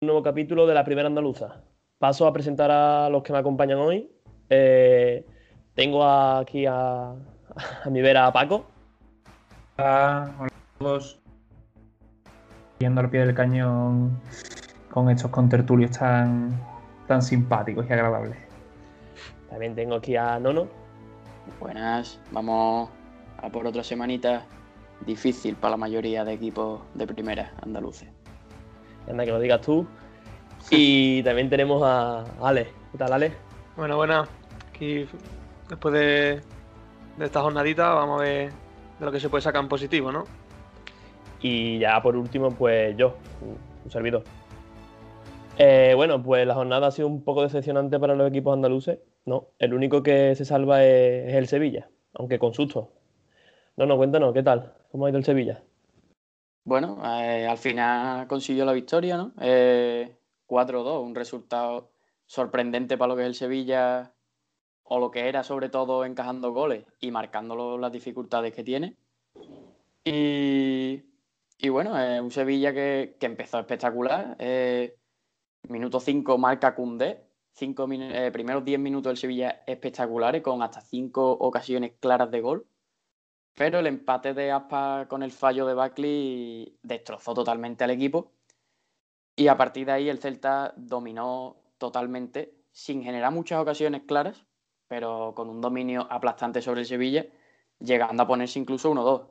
nuevo capítulo de la primera andaluza. Paso a presentar a los que me acompañan hoy. Eh, tengo aquí a, a mi vera a Paco. Hola, hola a todos. Viendo al pie del cañón con estos contertulios tan, tan simpáticos y agradables. También tengo aquí a Nono. Buenas, vamos a por otra semanita difícil para la mayoría de equipos de primera andaluces. Anda, que lo digas tú. Y también tenemos a Ale. ¿Qué tal, Ale? Bueno, buenas. Aquí, después de, de esta jornadita, vamos a ver de lo que se puede sacar en positivo, ¿no? Y ya por último, pues yo, un servidor. Eh, bueno, pues la jornada ha sido un poco decepcionante para los equipos andaluces. No, el único que se salva es, es el Sevilla, aunque con susto. No, no, cuéntanos, ¿qué tal? ¿Cómo ha ido el Sevilla? Bueno, eh, al final consiguió la victoria, ¿no? Eh, 4-2, un resultado sorprendente para lo que es el Sevilla, o lo que era sobre todo encajando goles y marcando las dificultades que tiene. Y, bueno, es un Sevilla que, que empezó espectacular. Eh, minuto 5 marca Cundé. Cinco eh, primeros 10 minutos del Sevilla espectaculares, con hasta 5 ocasiones claras de gol. Pero el empate de Aspa con el fallo de Buckley destrozó totalmente al equipo. Y a partir de ahí el Celta dominó totalmente, sin generar muchas ocasiones claras, pero con un dominio aplastante sobre el Sevilla, llegando a ponerse incluso 1-2.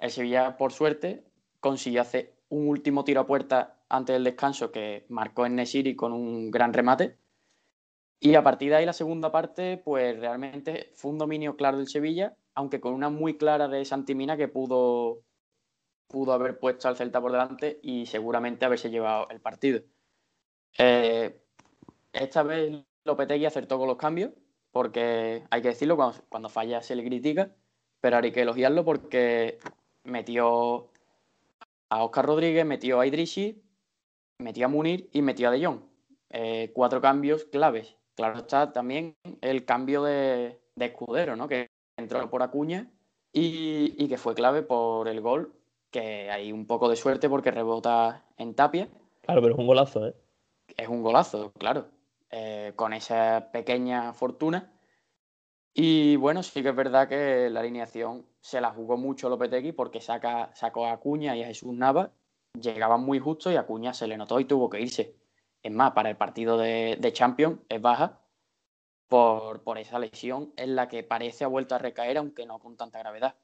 El Sevilla, por suerte, consiguió hacer un último tiro a puerta antes del descanso que marcó en Nesiri con un gran remate. Y a partir de ahí la segunda parte, pues realmente fue un dominio claro del Sevilla, aunque con una muy clara de Santimina que pudo, pudo haber puesto al Celta por delante y seguramente haberse llevado el partido. Eh, esta vez Lopetegui acertó con los cambios, porque hay que decirlo, cuando, falla se le critica, pero hay que elogiarlo porque metió a Oscar Rodríguez, metió a Idrissi, metió a Munir y metió a De Jong. Eh, cuatro cambios claves. Claro está también el cambio de, de escudero, ¿no? Que entró por Acuña y, y, que fue clave por el gol, que hay un poco de suerte porque rebota en Tapia. Claro, pero es un golazo, ¿eh? Es un golazo, claro. Eh, con esa pequeña fortuna. Y bueno, sí que es verdad que la alineación se la jugó mucho Lopetegui porque saca, sacó a Acuña y a Jesús Nava. Llegaban muy justo y a Acuña se le notó y tuvo que irse. Es más, para el partido de, de Champions es baja por, esa lesión en la que parece ha vuelto a recaer, aunque no con tanta gravedad.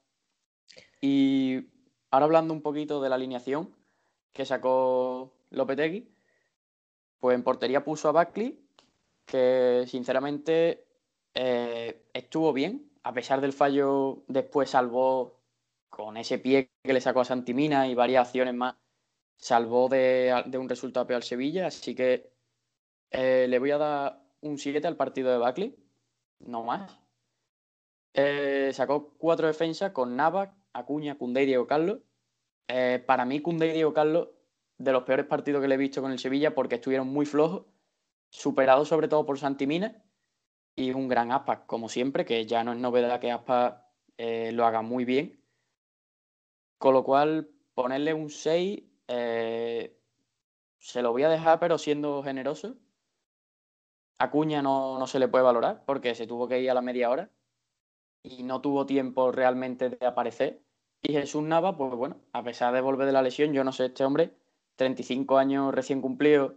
Y ahora hablando un poquito de la alineación que sacó Lopetegui, pues en portería puso a Buckley, que sinceramente eh, estuvo bien, a pesar del fallo después salvó con ese pie que le sacó a Santimina y varias acciones más, salvó de, de un resultado peor al Sevilla, así que eh, le voy a dar un 7 al partido de Buckley, no más. Eh, sacó cuatro defensas con Navas, Acuña, Cundé y Diego Carlos. Eh, para mí, Cundé y Diego Carlos, de los peores partidos que le he visto con el Sevilla, porque estuvieron muy flojos, superados sobre todo por Santimina y un gran Aspas, como siempre, que ya no es novedad que Aspas eh, lo haga muy bien. Con lo cual, ponerle un 6 eh, se lo voy a dejar, pero siendo generoso. Acuña no, no, se le puede valorar porque se tuvo que ir a la media hora y no tuvo tiempo realmente de aparecer. Y Jesús Nava, pues bueno, a pesar de volver de la lesión, yo no sé, este hombre, 35 años recién cumplido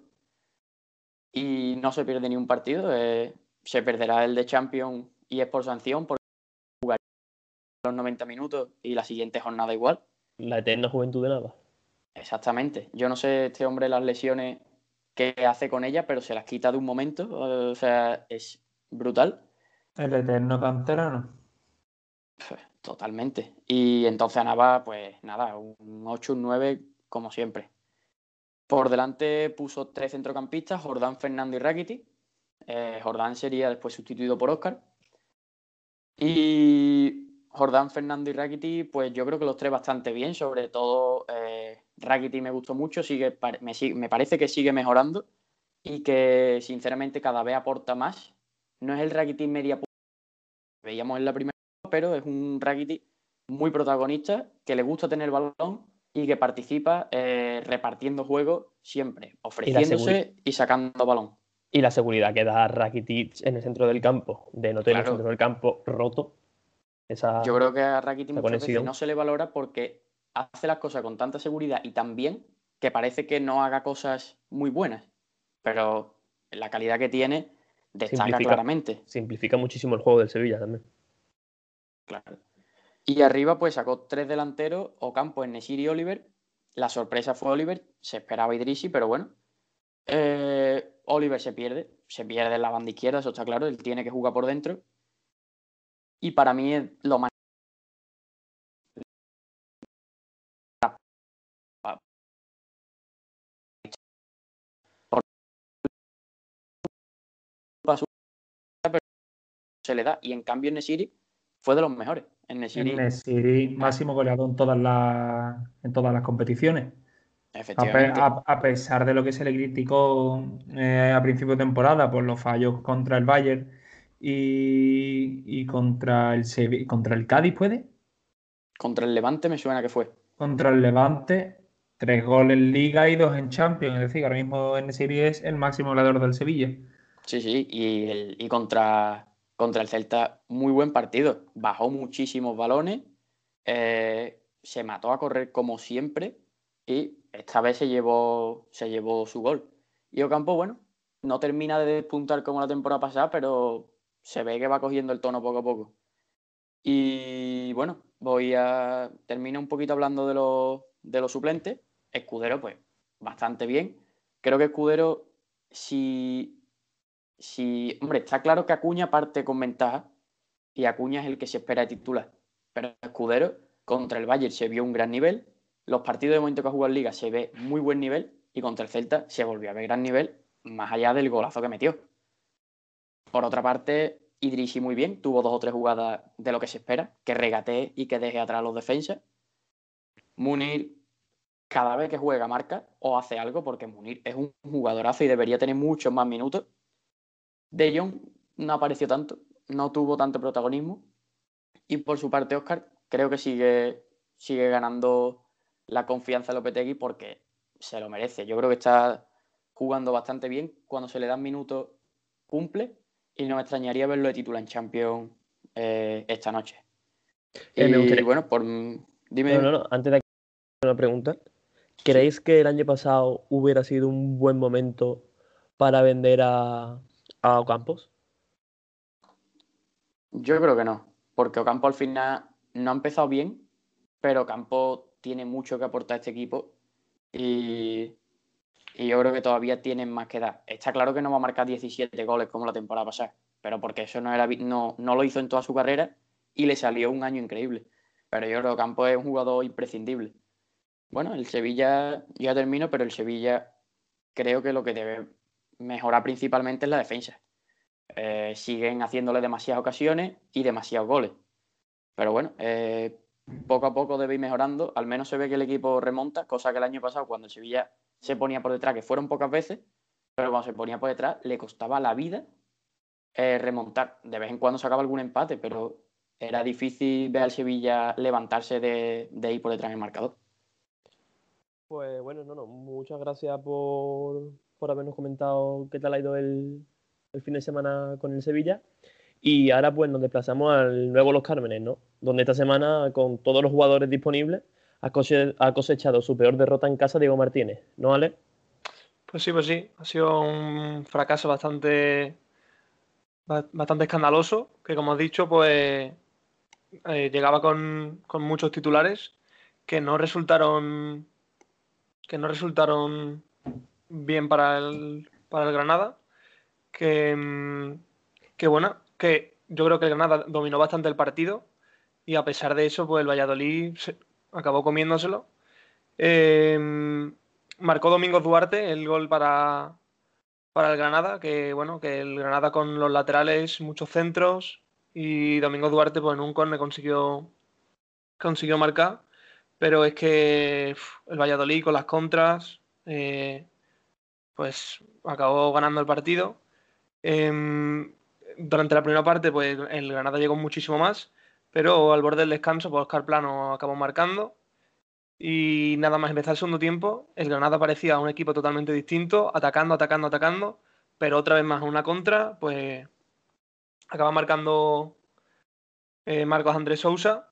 y no se pierde ni un partido. Eh, se perderá el de Champions y es por sanción porque jugar los 90 minutos y la siguiente jornada igual. La eterna juventud de nada. Exactamente. Yo no sé este hombre las lesiones que hace con ella, pero se las quita de un momento. O sea, es brutal. El eterno canterano. Totalmente. Y entonces a Nava, pues nada, un 8, un 9, como siempre. Por delante puso tres centrocampistas, Jordán, Fernando y Rakiti. Eh, Jordán sería después sustituido por Oscar. Y Jordán, Fernando y Rakiti, pues yo creo que los tres bastante bien, sobre todo eh, Rakiti me gustó mucho, sigue, me, me, parece que sigue mejorando y que sinceramente cada vez aporta más. No es el Rakiti media que veíamos en la primera, pero es un Rakiti muy protagonista, que le gusta tener el balón y que participa eh, repartiendo juego siempre, ofreciéndose y, sacando balón. Y la seguridad que da Rakitic en el centro del campo, de no tener el centro del campo roto. Esa, Yo creo que a Rakitic muchas veces no se le valora porque hace las cosas con tanta seguridad y tan bien que parece que no haga cosas muy buenas. Pero la calidad que tiene destaca claramente. Simplifica muchísimo el juego del Sevilla también. Claro. Y arriba, pues sacó tres delanteros, Ocampo, Nesiri y Oliver. La sorpresa fue Oliver, se esperaba Idrisi, pero bueno. Eh, Oliver se pierde, se pierde en la banda izquierda, eso está claro, él tiene que jugar por dentro. Y para mí es lo más se le da. Y en cambio, Nesiri fue de los mejores. En Nesiri, máximo goleado en todas las, en todas las competiciones. Efectivamente. A, pesar de lo que se le criticó eh, a principio de temporada por los fallos contra el Bayern y, contra el contra el Cádiz, ¿puede? Contra el Levante me suena que fue. Contra el Levante, tres goles en Liga y dos en Champions. Es decir, ahora mismo Nesiri es el máximo goleador del Sevilla. Sí, sí, y, el, y contra contra el Celta, muy buen partido. Bajó muchísimos balones, eh, se mató a correr como siempre y esta vez se llevó, se llevó su gol. Y Ocampo, bueno, no termina de despuntar como la temporada pasada, pero se ve que va cogiendo el tono poco a poco. Y bueno, voy a terminar un poquito hablando de los, de los suplentes. Escudero, pues, bastante bien. Creo que Escudero, si si, hombre, está claro que Acuña parte con ventaja y Acuña es el que se espera de titular. Pero Escudero contra el Bayern se vio un gran nivel. Los partidos de momento que ha jugado en Liga se ve muy buen nivel y contra el Celta se volvió a ver gran nivel más allá del golazo que metió. Por otra parte, Idrisi muy bien, tuvo dos o tres jugadas de lo que se espera, que regatee y que deje atrás a los defensas. Munir cada vez que juega marca o hace algo, porque Munir es un jugadorazo y debería tener muchos más minutos de Jong no apareció tanto, no tuvo tanto protagonismo. Y por su parte, Oscar, creo que sigue, sigue ganando la confianza de Lopetegui porque se lo merece. Yo creo que está jugando bastante bien. Cuando se le dan minutos, cumple. Y no me extrañaría verlo de titular en Champions eh, esta noche. Eh, y bueno, por. Dime. No, no, no. Antes de una pregunta. ¿Creéis que el año pasado hubiera sido un buen momento para vender a, a Ocampos? Yo creo que no, porque Ocampo al final no ha empezado bien, pero Ocampo tiene mucho que aportar a este equipo y, yo creo que todavía tienen más que dar. Está claro que no va a marcar 17 goles como la temporada pasada, pero porque eso no, era, no, no lo hizo en toda su carrera y le salió un año increíble. Pero yo creo que Ocampo es un jugador imprescindible. Bueno, el Sevilla, ya termino, pero el Sevilla creo que lo que debe mejorar principalmente en la defensa. Eh, siguen haciéndole demasiadas ocasiones y demasiados goles. Pero bueno, eh, poco a poco debe ir mejorando. Al menos se ve que el equipo remonta, cosa que el año pasado, cuando el Sevilla se ponía por detrás, que fueron pocas veces, pero cuando se ponía por detrás le costaba la vida eh, remontar. De vez en cuando sacaba algún empate, pero era difícil ver al Sevilla levantarse de, de ir por detrás en el marcador. Pues bueno, no, no, muchas gracias por, por habernos comentado qué tal ha ido el, fin de semana con el Sevilla. Y ahora pues nos desplazamos al nuevo Los Cármenes, ¿no? Donde esta semana, con todos los jugadores disponibles, ha, cosechado su peor derrota en casa Diego Martínez, ¿no, Ale? Pues sí, pues sí. Ha sido un fracaso bastante, bastante escandaloso, que como has dicho, pues eh, llegaba con, con, muchos titulares que no resultaron que no resultaron bien para el, para el Granada. Que, mm, que bueno, que yo creo que el Granada dominó bastante el partido y a pesar de eso, pues el Valladolid acabó comiéndoselo. Em, marcó Domingo Duarte el gol para, para el Granada, que bueno, que el Granada con los laterales, muchos centros y Domingo Duarte pues en un corner consiguió, consiguió marcar, pero es que el Valladolid con las contras eh, pues acabó ganando el partido. Em, durante la primera parte, pues el Granada llegó muchísimo más, pero al borde del descanso, pues Oscar Plano acabó marcando. Y nada más empezar el segundo tiempo, el Granada parecía un equipo totalmente distinto, atacando, atacando, atacando, pero otra vez más una contra, pues acaba marcando eh, Marcos Andrés Sousa.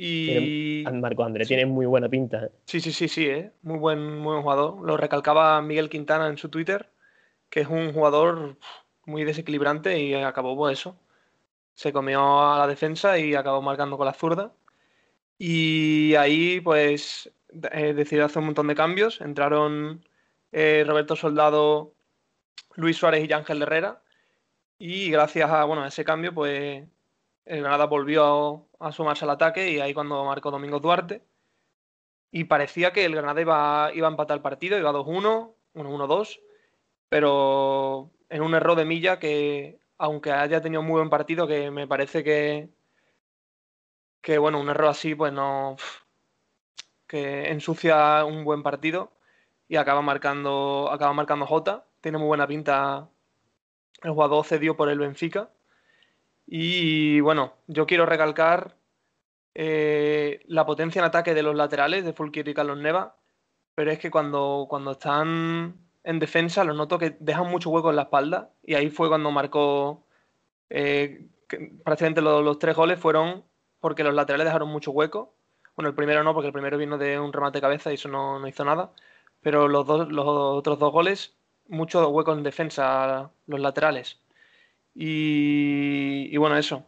Y. Marcos Andrés tiene muy buena pinta. ¿eh? Sí, sí, sí, sí, ¿eh? muy, buen, muy buen jugador. Lo recalcaba Miguel Quintana en su Twitter, que es un jugador muy desequilibrante y acabó por pues, eso. Se comió a la defensa y acabó marcando con la zurda. Y ahí, pues, eh, decidió hacer un montón de cambios. Entraron eh, Roberto Soldado, Luis Suárez y Ángel Herrera. Y gracias a bueno, ese cambio, pues el Granada volvió a, sumarse al ataque y ahí cuando marcó Domingo Duarte. Y parecía que el Granada iba, iba a empatar el partido, iba 2-1, 1-1-2, pero en un error de Milla que, aunque haya tenido muy buen partido, que me parece que, que bueno, un error así, pues no. que ensucia un buen partido y acaba marcando, acaba marcando Jota. Tiene muy buena pinta. El jugador cedió por el Benfica. Y bueno, yo quiero recalcar eh, la potencia en ataque de los laterales de Fulkir y Carlos Neva, pero es que cuando, cuando están en defensa los noto que dejan mucho hueco en la espalda y ahí fue cuando marcó eh, prácticamente los, tres goles fueron porque los laterales dejaron mucho hueco. Bueno, el primero no, porque el primero vino de un remate de cabeza y eso no, hizo nada. Pero los, dos, los otros dos goles, mucho hueco en defensa, los laterales. Y, bueno, eso.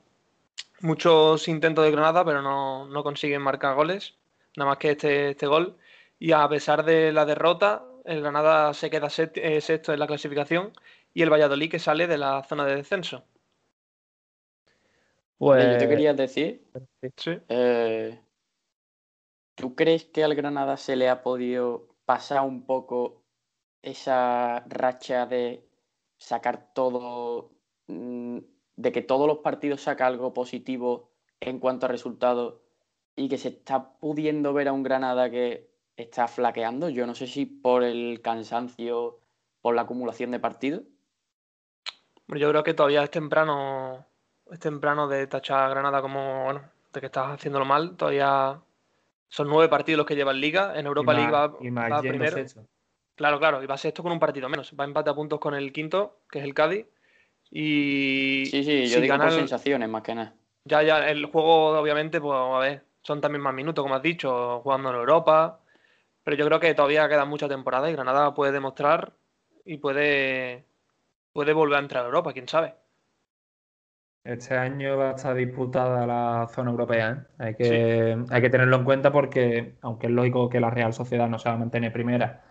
Muchos intentos de Granada, pero no, no, consiguen marcar goles. Nada más que este, este gol. Y a pesar de la derrota, el Granada se queda eh, sexto en la clasificación y el Valladolid que sale de la zona de descenso. Pues... Yo te quería decir, eh, ¿tú crees que al Granada se le ha podido pasar un poco esa racha de sacar todo, de que todos los partidos saca algo positivo en cuanto a resultados y que se está pudiendo ver a un Granada que está flaqueando? Yo no sé si por el cansancio, por la acumulación de partidos. Yo creo que todavía es temprano es temprano de tachar a Granada como, bueno, de que estás haciéndolo mal. Todavía son nueve partidos los que lleva en Liga. En Europa League va, primero. Claro, claro, y va a ser esto con un partido menos. Va a empate a puntos con el quinto, que es el Cádiz. Y. Sí, sí, yo digo por sensaciones más que nada. Ya, ya, el juego, obviamente, pues a ver, son también más minutos, como has dicho, jugando en Europa. Pero yo creo que todavía queda mucha temporada y Granada puede demostrar y puede, puede volver a entrar a Europa, quién sabe. Este año va a estar disputada la zona europea. ¿eh? Hay, que, hay que tenerlo en cuenta porque, aunque es lógico que la Real Sociedad no se va a mantener primera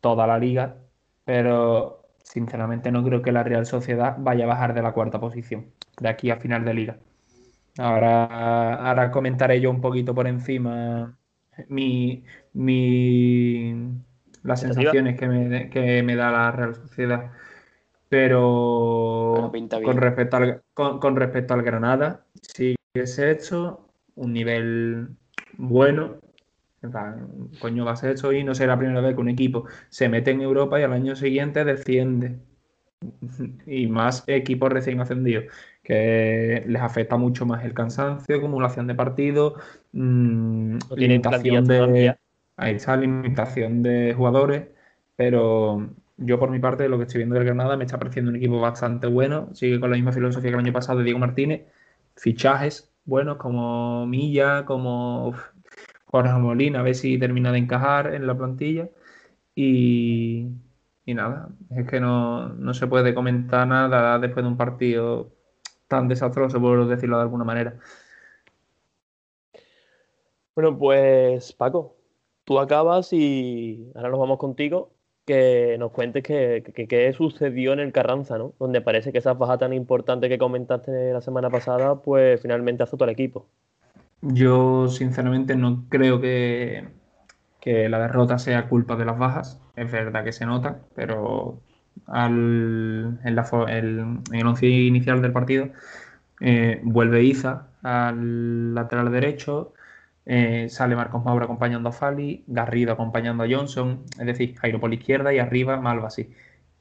toda la liga, pero sinceramente no creo que la Real Sociedad vaya a bajar de la cuarta posición de aquí a final de liga. Ahora, ahora comentaré yo un poquito por encima mi, mi, las sensaciones que me, que me da la Real Sociedad pero con, respecto al, con, respecto al Granada, sí que se ha hecho un nivel bueno. Coño, va a ser hecho y no será la primera vez que un equipo se mete en Europa y al año siguiente desciende. y más equipos recién ascendidos, que les afecta mucho más el cansancio, acumulación de partidos, mmm, limitación de. Ahí está, limitación de jugadores, pero yo por mi parte, lo que estoy viendo del Granada me está pareciendo un equipo bastante bueno. Sigue con la misma filosofía que el año pasado de Diego Martínez. Fichajes buenos como Milla, como Jorge Molina, a ver si termina de encajar en la plantilla. Y, nada, es que no, se puede comentar nada después de un partido tan desastroso, por decirlo de alguna manera. Bueno, pues Paco, tú acabas y ahora nos vamos contigo que nos cuentes qué sucedió en el Carranza, ¿no? Donde parece que esa baja tan importante que comentaste la semana pasada, pues finalmente azotó al equipo. Yo sinceramente no creo que, que la derrota sea culpa de las bajas. Es verdad que se nota, pero al, en, la, el, en, el, once inicial del partido eh, vuelve Iza al lateral derecho, eh, sale Marcos Mauro acompañando a Fali, Garrido acompañando a Johnson, es decir, Jairo por la izquierda y arriba Malva así.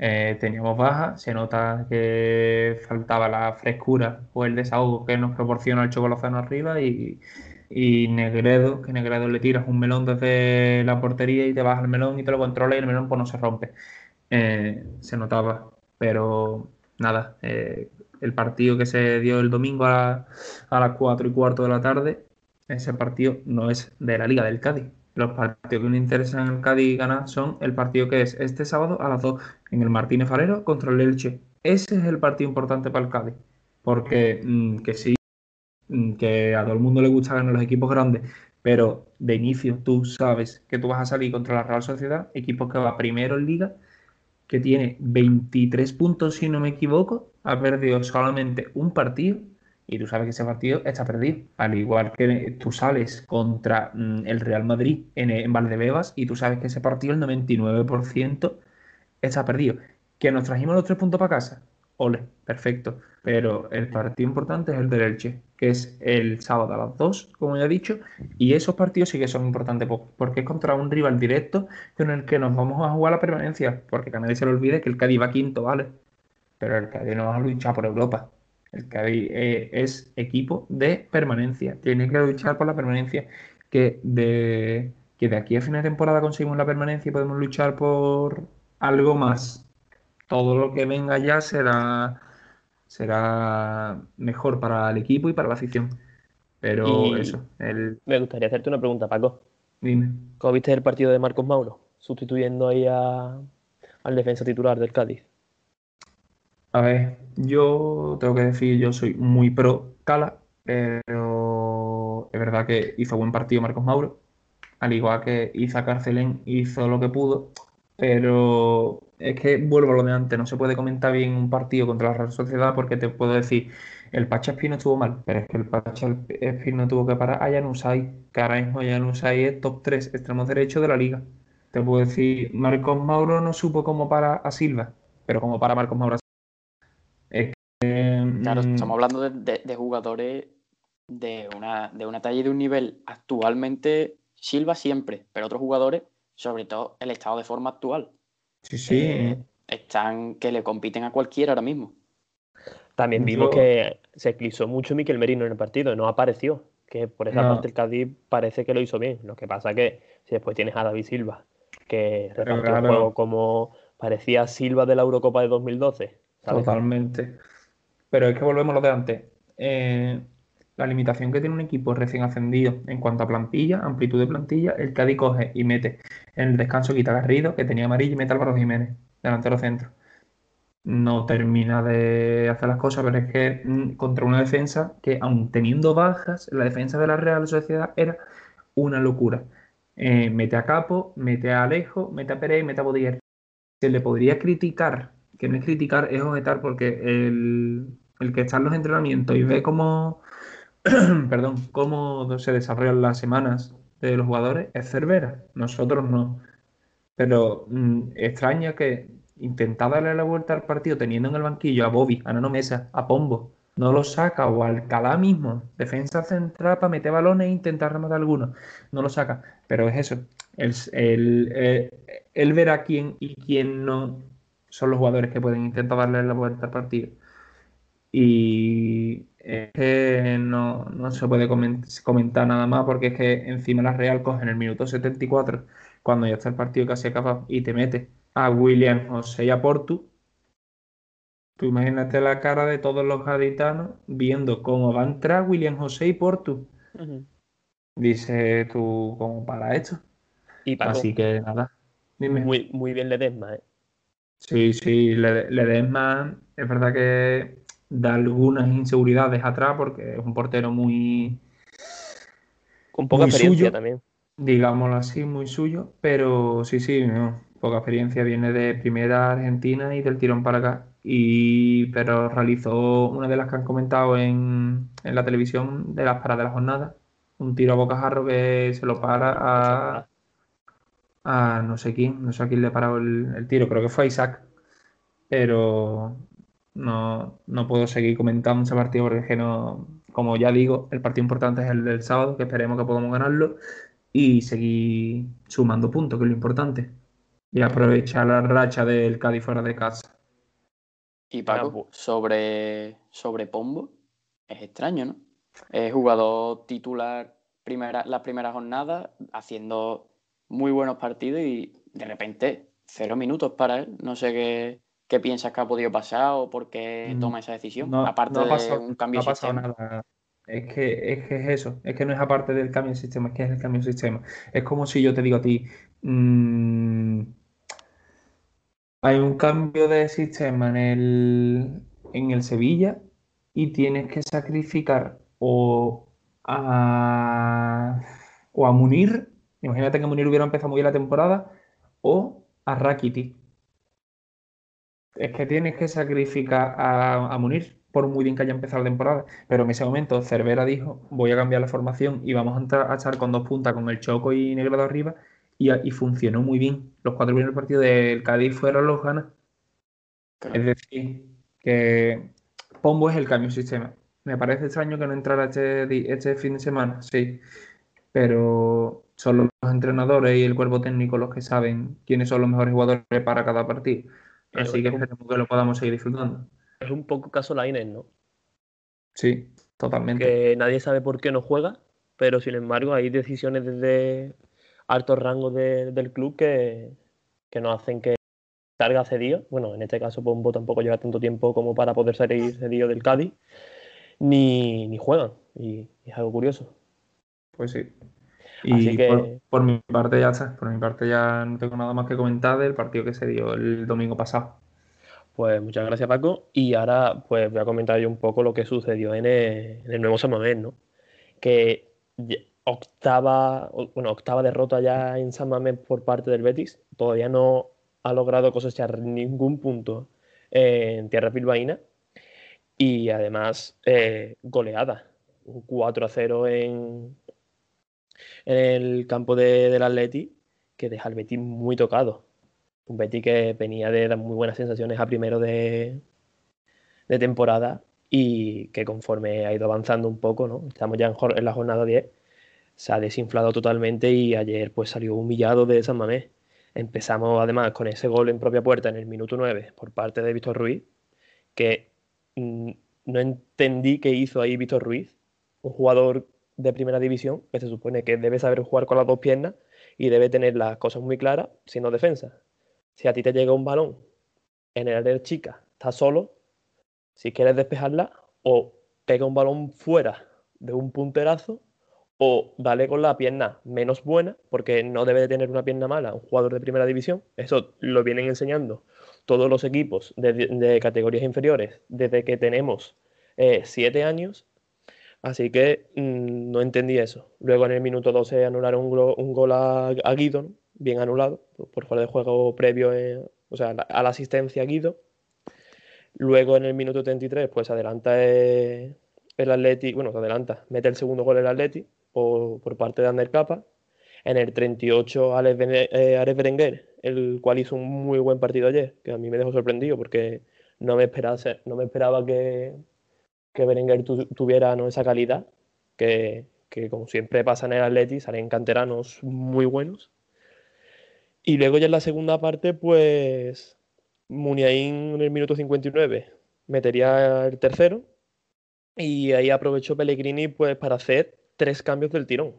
Eh, teníamos baja, se nota que faltaba la frescura o el desahogo que nos proporciona el chocolazano arriba y, y Negredo, que Negredo le tiras un melón desde la portería y te vas al melón y te lo controla y el melón pues no se rompe. Eh, se notaba, pero nada, eh, el partido que se dio el domingo a, a las 4 y cuarto de la tarde, ese partido no es de la Liga del Cádiz. Los partidos que me interesan en el Cádiz ganar son el partido que es este sábado a las 2 en el Martínez Falero contra el Elche. Ese es el partido importante para el Cádiz. Porque mm, que sí, mm, que a todo el mundo le gusta ganar los equipos grandes, pero de inicio tú sabes que tú vas a salir contra la Real Sociedad, equipo que va primero en liga, que tiene 23 puntos si no me equivoco, ha perdido solamente un partido y tú sabes que ese partido está perdido. Al igual que tú sales contra mm, el Real Madrid en, en Valdebebas y tú sabes que ese partido el 99% está perdido. ¿Que nos trajimos los tres puntos para casa? Ole, perfecto. Pero el partido importante es el del Elche, que es el sábado a las 2, como ya he dicho, y esos partidos sí que son importantes porque es contra un rival directo con el que nos vamos a jugar la permanencia, porque que nadie se le olvide que el Cádiz va quinto, ¿vale? Pero el Cádiz no va a luchar por Europa. El Cádiz eh, es equipo de permanencia, tiene que luchar por la permanencia, que de, que de aquí a fin de temporada conseguimos la permanencia y podemos luchar por algo más. Todo lo que venga ya será será mejor para el equipo y para la afición. Pero eso, el... Me gustaría hacerte una pregunta, Paco. Dime. ¿Cómo viste el partido de Marcos Mauro? Sustituyendo ahí a, al defensa titular del Cádiz. A ver, yo tengo que decir, yo soy muy pro Cala, pero es verdad que hizo buen partido Marcos Mauro, al igual que Isa Carcelén hizo lo que pudo, pero es que vuelvo a lo de antes, no se puede comentar bien un partido contra la Real Sociedad porque te puedo decir, el Pacha Espino estuvo mal, pero es que el Pacha Espino tuvo que parar a Janusay, que ahora mismo Janusay es top 3 extremos derecho de la liga. Te puedo decir, Marcos Mauro no supo cómo para a Silva, pero como para Marcos Mauro es que... Claro, mm, estamos hablando de, jugadores de una, de una talla y de un nivel actualmente Silva siempre, pero otros jugadores, sobre todo el estado de forma actual. Sí, sí. Eh, están que le compiten a cualquiera ahora mismo. También vimos que se eclipsó mucho Miquel Merino en el partido, no apareció. Que por esa parte el Cádiz parece que lo hizo bien. Lo que pasa que si después tienes a David Silva, que repartió el juego como parecía Silva de la Eurocopa de 2012. Totalmente. Pero es que volvemos a lo de antes. Eh, la limitación que tiene un equipo recién ascendido en cuanto a plantilla, amplitud de plantilla, el Cádiz coge y mete en el descanso quita Garrido, que tenía amarillo, y mete Álvaro Jiménez, delantero centro. No termina de hacer las cosas, pero es que mm, contra una defensa que, aun teniendo bajas, la defensa de la Real Sociedad era una locura. Eh, mete a Capo, mete a Alejo, mete a Pérez, mete a Bodier. Se le podría criticar, que no es criticar, es objetar, porque el, el que está en los entrenamientos y ve cómo perdón, cómo se desarrollan las semanas de los jugadores es Cervera, nosotros no. Pero mm, extraña que intentaba darle la vuelta al partido teniendo en el banquillo a Bobby, a Nano Mesa, a Pombo, no lo saca, o al Alcalá mismo, defensa central para meter balones e intentar rematar alguno, no lo saca. Pero es eso, el, el, eh, el, verá quién y quién no son los jugadores que pueden intentar darle la vuelta al partido. Y es que no, se puede comentar nada más porque es que encima la Real coge en el minuto 74, cuando ya está el partido casi acabado, y te mete a William José y a Portu. Tú imagínate la cara de todos los gaditanos viendo cómo va a entrar William José y Portu. Dice tú, ¿cómo para esto? Y Así que nada. Muy, muy bien Ledesma, ¿eh? Sí, sí, Ledesma es verdad que da algunas inseguridades atrás porque es un portero muy... Con poca experiencia también. Digámoslo así, muy suyo, pero sí, sí, poca experiencia, viene de primera Argentina y del tirón para acá. Y, pero realizó una de las que han comentado en, en la televisión de las paradas de la jornada. Un tiro a bocajarro que se lo para a, a no sé quién, no sé a quién le paró el, el tiro, creo que fue a Isaac. Pero no, no puedo seguir comentando ese partido porque es que no, como ya digo, el partido importante es el del sábado, que esperemos que podamos ganarlo y seguir sumando puntos, que es lo importante. Y aprovechar la racha del Cádiz fuera de casa. Y Paco, sobre, sobre Pombo, es extraño, ¿no? Es jugador titular primera, las primeras jornadas haciendo muy buenos partidos y de repente cero minutos para él. No sé qué, qué piensas que ha podido pasar o por qué Mm, toma esa decisión. No, Aparte no ha de un cambio no de ha pasado sistema. nada. Es que, es que es eso, es que no es aparte del cambio de sistema, es que es el cambio de sistema. Es como si yo te digo a ti, mm, hay un cambio de sistema en el, en el Sevilla y tienes que sacrificar o a, o a Munir, imagínate que Munir hubiera empezado muy bien la temporada, o a Rakitic. Es que tienes que sacrificar a, a Munir, por muy bien que haya empezado la temporada. Pero en ese momento Cervera dijo, voy a cambiar la formación y vamos a, entrar, a echar con dos puntas con el Choco y Negredo arriba. Y, y funcionó muy bien. Los cuatro primeros partidos del Cádiz fueron los ganas. Claro. Es decir, que Pombo es el cambio de sistema. Me parece extraño que no entrara este, este fin de semana, sí. Pero son los entrenadores y el cuerpo técnico los que saben quiénes son los mejores jugadores para cada partido. Así que esperemos que lo podamos seguir disfrutando. Es un poco caso Lainez, ¿no? Sí, totalmente. Que nadie sabe por qué no juega, pero sin embargo hay decisiones desde altos rangos de- del club que, que nos hacen que salga cedido. Bueno, en este caso Pombo tampoco lleva tanto tiempo como para poder salir cedido del Cádiz, ni, ni juegan. Y, y es algo curioso. Pues sí. Así Y que- por, por mi parte ya está. Por mi parte ya no tengo nada más que comentar del partido que se dio el domingo pasado. Pues muchas gracias Paco. Y ahora pues voy a comentar yo un poco lo que sucedió en el, en el nuevo San Mamés, ¿no? Que octava, bueno, octava derrota ya en San Mamés por parte del Betis. Todavía no ha logrado cosechar ningún punto en tierra bilbaína. Y además eh, goleada. Un 4 a 0 en, en el campo de- del Atleti que deja al Betis muy tocado. Un Betis que venía de dar muy buenas sensaciones a primero de, de temporada y que conforme ha ido avanzando un poco, ¿no? Estamos ya en, en la jornada 10, se ha desinflado totalmente y ayer pues salió humillado de San Mamés. Empezamos además con ese gol en propia puerta en el minuto 9 por parte de Víctor Ruiz, que mm, no entendí qué hizo ahí Víctor Ruiz, un jugador de primera división que se supone que debe saber jugar con las dos piernas y debe tener las cosas muy claras siendo defensa. Si a ti te llega un balón en el área chica, estás solo, si quieres despejarla, o pega un balón fuera de un punterazo, o dale con la pierna menos buena, porque no debe de tener una pierna mala un jugador de primera división. Eso lo vienen enseñando todos los equipos de, de categorías inferiores desde que tenemos eh, siete años. Así que mmm, no entendí eso. Luego en el minuto 12 anularon un, gol, a, Guido, bien anulado, por fuera de juego previo, eh, o sea, a la asistencia a Guido. Luego en el minuto 33, pues adelanta eh, el Atleti, bueno, adelanta, mete el segundo gol el Atleti por, por parte de Ander Capa. En el 38, Alex, Bene- eh, Alex Berenguer, el cual hizo un muy buen partido ayer, que a mí me dejó sorprendido porque no me, esperase, no me esperaba que, que Berenguer tu, tuviera ¿no? esa calidad, que, que como siempre pasa en el Atleti, salen canteranos muy buenos. Y luego ya en la segunda parte, pues Muniain en el minuto 59 metería el tercero y ahí aprovechó Pellegrini pues para hacer tres cambios del tirón,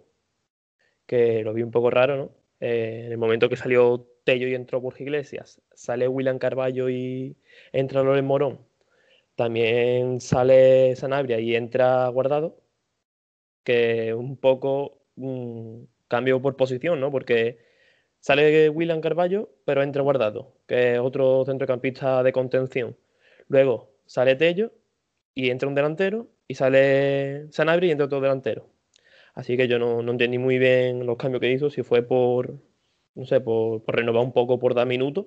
que lo vi un poco raro, ¿no? Eh, en el momento que salió Tello y entró Borja Iglesias, sale William Carballo y entra Loren Morón, también sale Sanabria y entra Guardado, que un poco mmm, cambio por posición, ¿no? Porque Sale William Carballo, pero entra guardado, que es otro centrocampista de contención. Luego sale Tello y entra un delantero, y sale Sanabria y entra otro delantero. Así que yo no, no, entendí muy bien los cambios que hizo, si fue por, no sé, por renovar un poco, por dar minutos.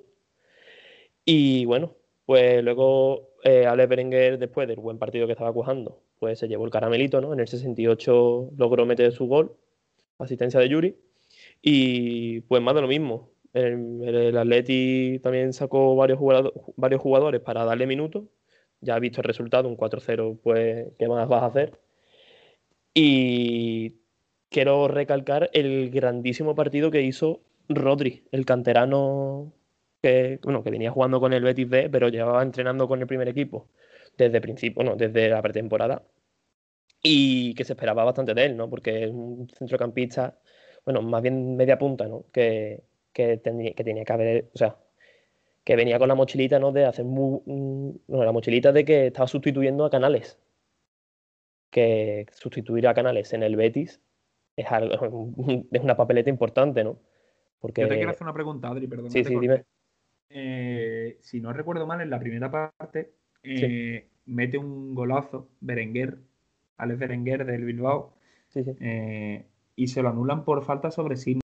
Y bueno, pues luego eh, Alex Berenguer, después del buen partido que estaba cuajando, pues se llevó el caramelito, ¿no? En el 68 logró meter su gol, asistencia de Yuri. Y pues más de lo mismo. El, el Atleti también sacó varios jugadores, varios jugadores para darle minutos. Ya ha visto el resultado, un 4-0, pues, ¿qué más vas a hacer? Y quiero recalcar el grandísimo partido que hizo Rodri, el canterano que, bueno, que venía jugando con el Betis B, pero llevaba entrenando con el primer equipo desde principio, no, desde la pretemporada. y que se esperaba bastante de él, ¿no? Porque es un centrocampista, bueno, más bien media punta, ¿no? Que, que, tenía, que tenía que haber, o sea, que venía con la mochilita, ¿no? De hacer muy, la mochilita de que estaba sustituyendo a Canales. Que sustituir a Canales en el Betis es, algo, es una papeleta importante, ¿no? Porque... Yo te quiero hacer una pregunta, Adri, perdón. Sí, sí, dime. Eh, si no recuerdo mal, en la primera parte eh, mete un golazo Berenguer, Alex Berenguer del Bilbao, eh, y se lo anulan por falta sobre sí.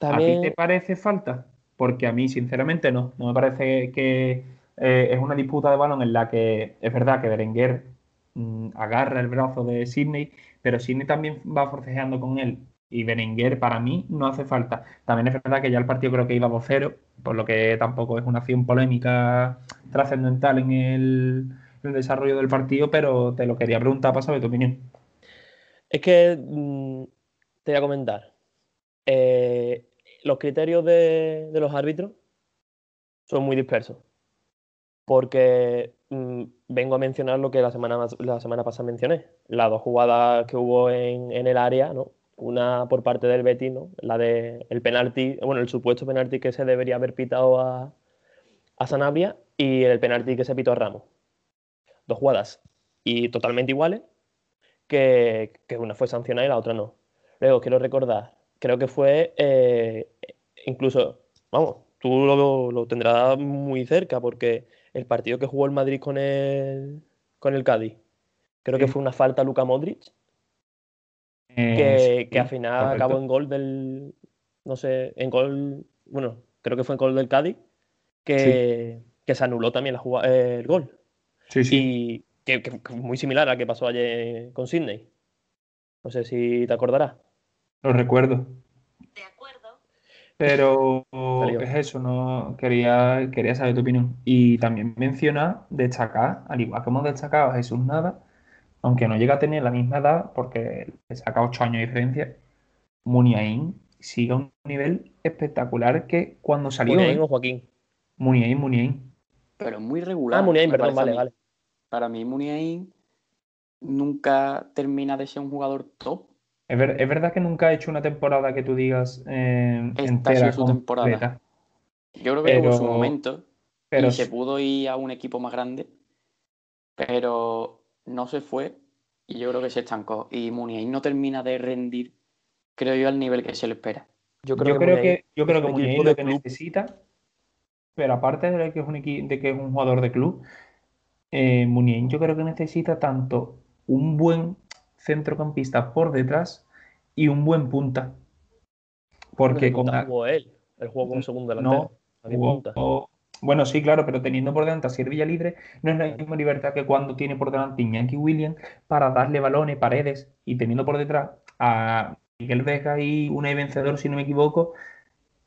¿A ti te parece falta? Porque a mí, sinceramente, no. No me parece que es una disputa de balón en la que es verdad que Berenguer mm, agarra el brazo de Sidney, pero Sidney también va forcejeando con él y Berenguer para mí no hace falta. También es verdad que ya el partido creo que iba 2-0, por lo que tampoco es una acción polémica trascendental en el, desarrollo del partido, pero te lo quería preguntar para saber tu opinión. Es que mm, te voy a comentar. Eh, los criterios de, los árbitros son muy dispersos. Porque mm, vengo a mencionar lo que la semana, la semana pasada mencioné. Las dos jugadas que hubo en el área, ¿no? Una por parte del Betis, la de el penalti, bueno, el supuesto penalti que se debería haber pitado a, a Sanabria y el penalti que se pitó a Ramos. Dos jugadas y totalmente iguales, que, una fue sancionada y la otra no. Luego quiero recordar, creo que fue eh, incluso, vamos, tú lo, tendrás muy cerca porque el partido que jugó el Madrid con el, con el Cádiz, creo que fue una falta a Luka Modric que, al final acabó en gol del. No sé, en gol. Bueno, creo que fue en gol del Cádiz. Que, se anuló también la el gol. Sí, sí. Y que, muy similar a lo que pasó ayer con Sydney. No sé si te acordarás. Lo recuerdo. De acuerdo. Pero es eso, no quería, quería saber tu opinión. Y también menciona, destacar, al igual que hemos destacado a Jesús Nada, aunque no llega a tener la misma edad, porque le saca 8 años de diferencia, Muniain sigue a un nivel espectacular que cuando salió. ¿Muniain o Joaquín? Muniain, Muniain. Pero muy regular. Ah, Muniain, perdón, vale, vale. Para mí, Muniain nunca termina de ser un jugador top. Es, verdad que nunca ha hecho una temporada que tú digas eh, entera, su temporada. Yo creo que pero, su momento pero, y se pudo ir a un equipo más grande, pero no se fue y yo creo que se estancó. Y Muniain no termina de rendir, creo yo, al nivel que se le espera. Yo creo, que, yo creo que Muniain lo que necesita, pero aparte de que es un, de que es un jugador de club, eh, Muniain yo creo que necesita tanto un buen centrocampista por detrás y un buen punta. Porque con él, el juego como segundo delantero. No, bueno, sí, claro, pero teniendo por delante a Sir Libre, no es la misma libertad que cuando tiene por delante Iñaki Williams para darle balones, paredes, y teniendo por detrás a Miguel Vega y una vencedor, si no me equivoco,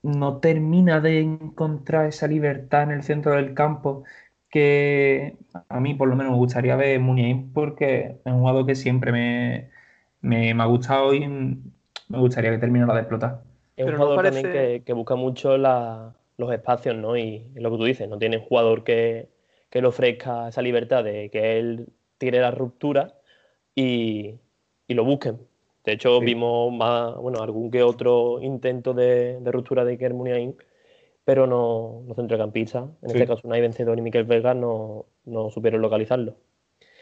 no termina de encontrar esa libertad en el centro del campo que a mí por lo menos me gustaría ver Muniain porque es un jugador que siempre me, me, ha gustado y me gustaría que terminara de explotar. Es un jugador también que busca mucho la, los espacios, ¿no? Y, lo que tú dices, no tiene un jugador que, le ofrezca esa libertad de que él tire la ruptura y, lo busquen. De hecho, vimos más, bueno, algún que otro intento de, ruptura de Iker Muniain, pero no los centrocampistas, en este caso Unai Vencedor y Miquel Vega, no, no supieron localizarlo.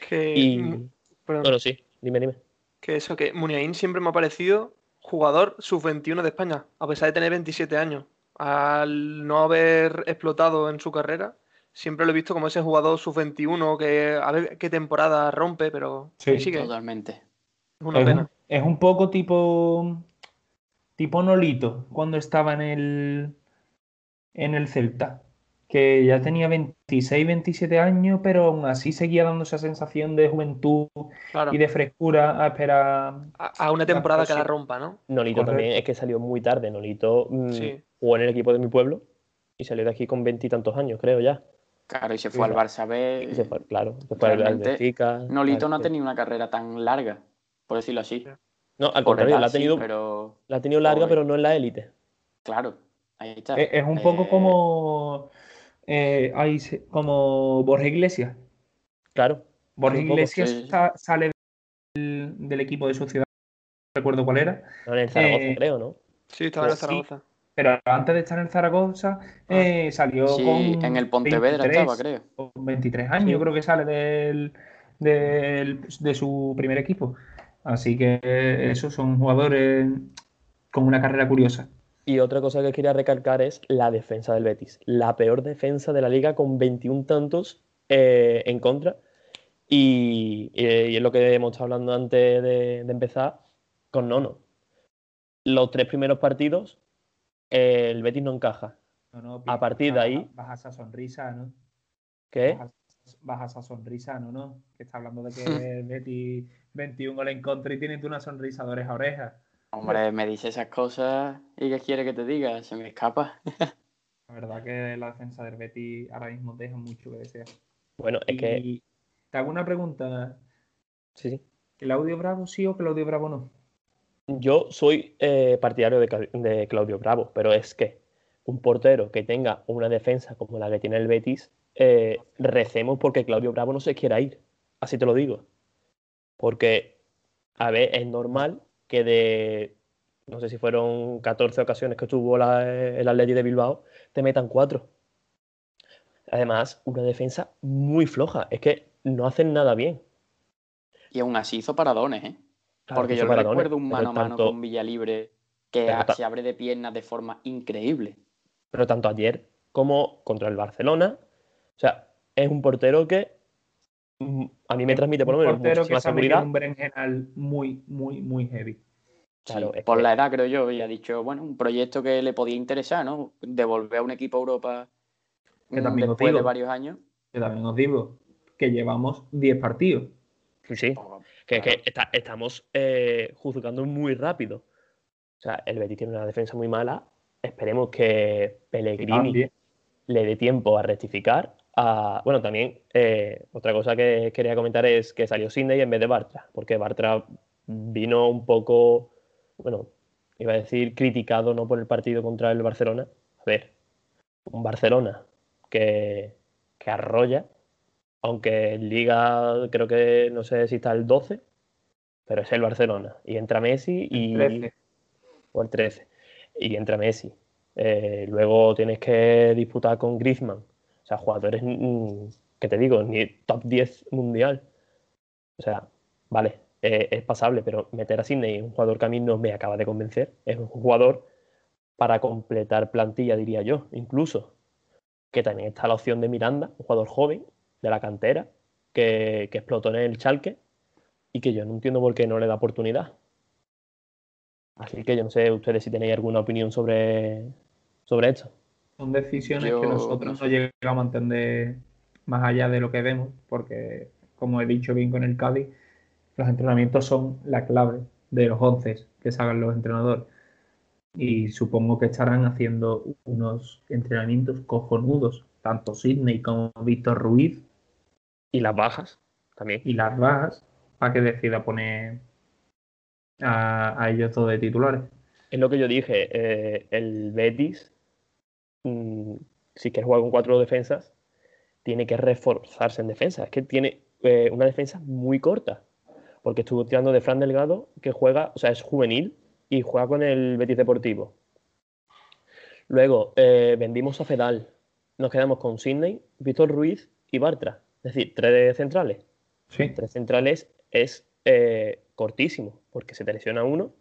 y, mm, bueno, sí, dime, dime. Que eso, que Muniain siempre me ha parecido jugador sub-21 de España, a pesar de tener 27 años al no haber explotado en su carrera, siempre lo he visto como ese jugador sub-21 que a ver qué temporada rompe, pero sí, sigue. Totalmente. Es una pena. Un, es un poco tipo tipo Nolito cuando estaba en el en el Celta, que ya tenía 26, 27 años, pero aún así seguía dando esa sensación de juventud y de frescura a esperar a, una temporada que la rompa, ¿no? Nolito también es que salió muy tarde, Nolito mm, sí jugó en el equipo de mi pueblo y salió de aquí con veintitantos años, creo ya. Claro, y se fue al Barça B. Y se fue, claro, se fue al Benfica. Nolito no ha tenido una carrera tan larga, por decirlo así. No, al contrario, la ha tenido, pero... la ha tenido larga, pero no en la élite. Claro, ahí está. Es, un poco eh, como, eh, como Borja Iglesias. Claro. Borja poco, Iglesias sí. sa- sale del, del equipo de su ciudad, no recuerdo cuál era, No, en el Zaragoza, Eh, creo, ¿no? Sí, estaba en sí. Zaragoza. pero antes de estar en Zaragoza eh, salió Sí, con en el Pontevedra 23, estaba, creo. con 23 años, Sí. creo que sale del, del- de su primer equipo. Así que esos son jugadores con una carrera curiosa. Y otra cosa que quería recalcar es la defensa del Betis. La peor defensa de la liga con 21 tantos eh, en contra. Y, y- y es lo que hemos estado hablando antes de, de empezar con Nono. Los tres primeros partidos, eh, el Betis no encaja. No, no, A partir de ahí- Baja esa sonrisa, ¿no? ¿Qué? Baja, baja esa sonrisa, ¿no? ¿no? Que está hablando de que el Betis 21 goles en contra y tiene tú una sonrisa de oreja a oreja. Hombre, me dice esas cosas y ¿qué quiere que te diga? Se me escapa. La verdad que la defensa del Betis ahora mismo deja mucho que desear. Bueno, es que. Te hago una pregunta. Sí, sí. ¿Claudio Bravo sí o Claudio Bravo no? Yo soy eh, partidario de Claudio Bravo, pero es que un portero que tenga una defensa como la que tiene el Betis, eh, recemos porque Claudio Bravo no se quiera ir. Así te lo digo. Porque, a ver, es normal que de, no sé si fueron 14 ocasiones que tuvo la- el Atleti de Bilbao, te metan cuatro. Además, una defensa muy floja. Es que no hacen nada bien. Y aún así hizo paradones, ¿eh? Claro, Porque que yo paradones, recuerdo un mano a mano tanto- con Villalibre que a- se abre de piernas de forma increíble. pero tanto ayer como contra el Barcelona. O sea, es un portero que a mí me transmite por lo menos portero muchísima que se seguridad. un berenjenal muy, muy, muy heavy. Claro, Sí, por que- la edad, creo yo, y ha dicho, bueno, un proyecto que le podía interesar, ¿no? Devolver a un equipo a Europa Que mm, también después de digo. varios años. Que también os digo que llevamos 10 partidos. Sí, sí, pues, que, que claro. está- estamos eh, juzgando muy rápido. O sea, el Betis tiene una defensa muy mala. Esperemos que Pellegrini le dé tiempo a rectificar. A... Bueno, también eh, otra cosa que quería comentar es que salió Sidney en vez de Bartra, porque Bartra vino un poco, bueno, iba a decir criticado no por el partido contra el Barcelona. A ver, un Barcelona que, que arrolla, aunque en Liga creo que no sé si está el 12, pero es el Barcelona. Y entra Messi y... 13. o el 13. Y entra Messi. Eh, luego tienes que disputar con Griezmann. O sea, jugadores mm, que te digo, ni top 10 mundial. O sea, vale, eh, es pasable, pero meter a Sidney, un jugador que a mí no me acaba de convencer, es un jugador para completar plantilla, diría yo, incluso. Que también está la opción de Miranda, un jugador joven, de la cantera, que, que explotó en el Chalque y que yo no entiendo por qué no le da oportunidad. Así que yo no sé ustedes si tenéis alguna opinión sobre, sobre esto. Son decisiones Yo que no nosotros no, llegamos a entender más allá de lo que vemos, porque, como he dicho bien con el Cádiz, los entrenamientos son la clave de los once que salgan los entrenadores. Y supongo que estarán haciendo unos entrenamientos cojonudos, tanto Sidney como Víctor Ruiz Y las bajas también. y las bajas, para que decida poner a, a ellos dos de titulares. Es lo que yo dije, eh, el Betis, mm, si quiere jugar con cuatro defensas, tiene que reforzarse en defensa. Es que tiene eh, una defensa muy corta. Porque estuvo tirando de Fran Delgado, que juega, o sea, es juvenil y juega con el Betis Deportivo. Luego eh, vendimos a Fedal. Nos quedamos con Sidney, Víctor Ruiz y Bartra. Es decir, tres centrales. Sí, Tres centrales es eh, cortísimo, porque se te lesiona uno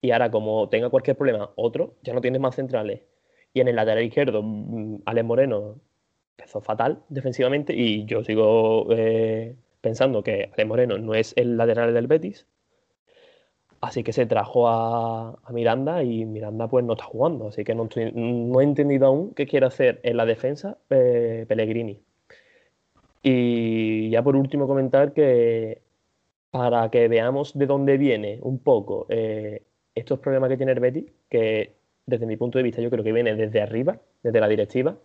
y ahora como tenga cualquier problema otro, ya no tienes más centrales. Y en el lateral izquierdo, mm, Alex Moreno empezó fatal defensivamente y yo sigo eh, pensando que Alex Moreno no es el lateral del Betis. Así que se trajo a, Miranda y Miranda pues no está jugando. Así que no he entendido aún qué quiere hacer en la defensa eh, Pellegrini. Y ya por último comentar que para que veamos de dónde viene un poco eh, estos problemas que tiene el Betis, que desde mi punto de vista yo creo que viene desde arriba, desde la directiva,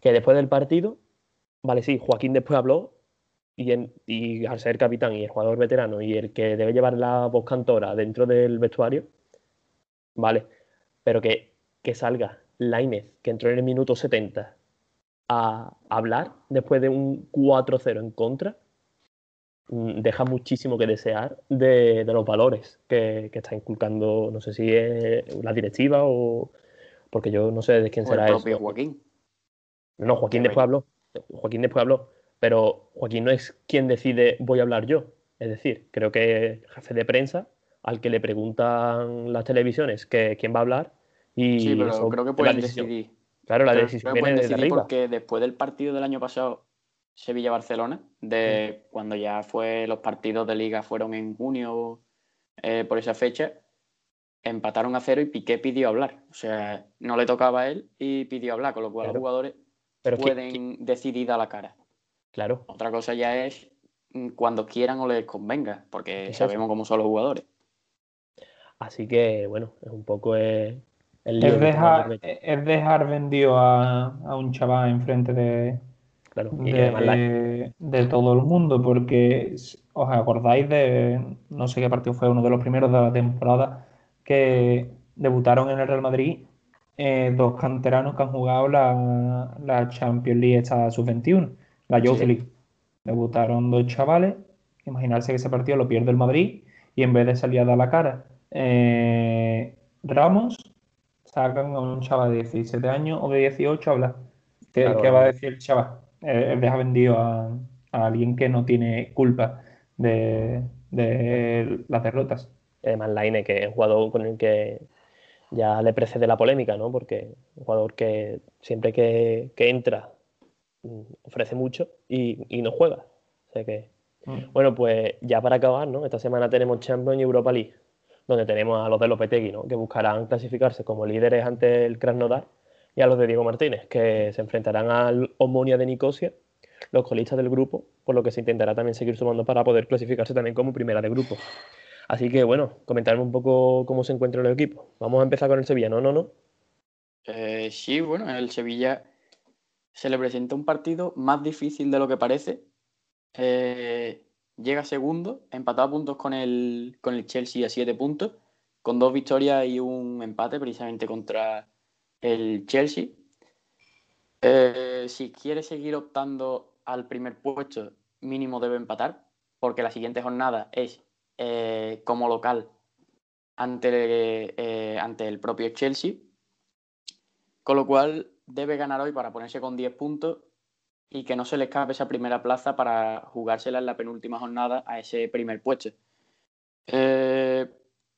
que después del partido, vale, sí, Joaquín después habló y, en- al ser capitán y el jugador veterano y el que debe llevar la voz cantora dentro del vestuario, vale, pero que, que salga Lainez, que entró en el minuto 70, a hablar después de un 4-0 en contra, deja muchísimo que desear de, los valores que, está inculcando, no sé si es la directiva o porque yo no sé de quién será el propio Joaquín. No, Joaquín después habló. Joaquín después habló. Pero Joaquín no es quien decide voy a hablar yo. Es decir, creo que el jefe de prensa al que le preguntan las televisiones que quién va a hablar y sí, pero creo que pueden decidir. Claro, la decisión viene de arriba. Porque después del partido del año pasado, Sevilla-Barcelona, de cuando ya fue los partidos de liga fueron en junio eh, por esa fecha, empataron a cero y Piqué pidió hablar. O sea, no le tocaba a él y pidió hablar, con lo cual los jugadores pueden decidir a la cara. Claro. Otra cosa ya es mm, cuando quieran o les convenga, porque sabemos cómo son los jugadores. Así que, bueno, es un poco el, es, dejar, es dejar vendido a, un chaval enfrente de, de, de, todo el mundo, porque os acordáis de, no sé qué partido fue, uno de los primeros de la temporada, que debutaron en el Real Madrid eh, dos canteranos que han jugado la, la Champions League esta sub-21, la Youth League. Debutaron dos chavales, imaginarse que ese partido lo pierde el Madrid y en vez de salir a dar la cara eh, Ramos, sacan a un chaval de 17 años o de 18 habla. ¿Qué, va a decir el chaval? Eh, deja vendido a, alguien que no tiene culpa de, las derrotas. Además, Laine, que es un jugador con el que ya le precede la polémica, ¿no? Porque un jugador que siempre que, entra mm, ofrece mucho y, no juega. O sea que, mm. bueno, pues ya para acabar, ¿no? Esta semana tenemos Champions y Europa League donde tenemos a los de Lopetegui, ¿no? que buscarán clasificarse como líderes ante el Krasnodar, y a los de Diego Martínez, que se enfrentarán al Omonia de Nicosia, los colistas del grupo, por lo que se intentará también seguir sumando para poder clasificarse también como primera de grupo. Así que bueno, comentarme un poco cómo se encuentra el equipo. Vamos a empezar con el Sevilla, ¿no? ¿No? ¿No? Eh, sí, bueno, el Sevilla se le presenta un partido más difícil de lo que parece. Eh, llega segundo, empatado a puntos con el, con el Chelsea a siete puntos, con dos victorias y un empate precisamente contra el Chelsea. Eh, si quiere seguir optando al primer puesto, mínimo debe empatar, porque la siguiente jornada es eh, como local ante, eh, ante el propio Chelsea, con lo cual debe ganar hoy para ponerse con 10 puntos y que no se le escape esa primera plaza para jugársela en la penúltima jornada a ese primer puesto. Eh,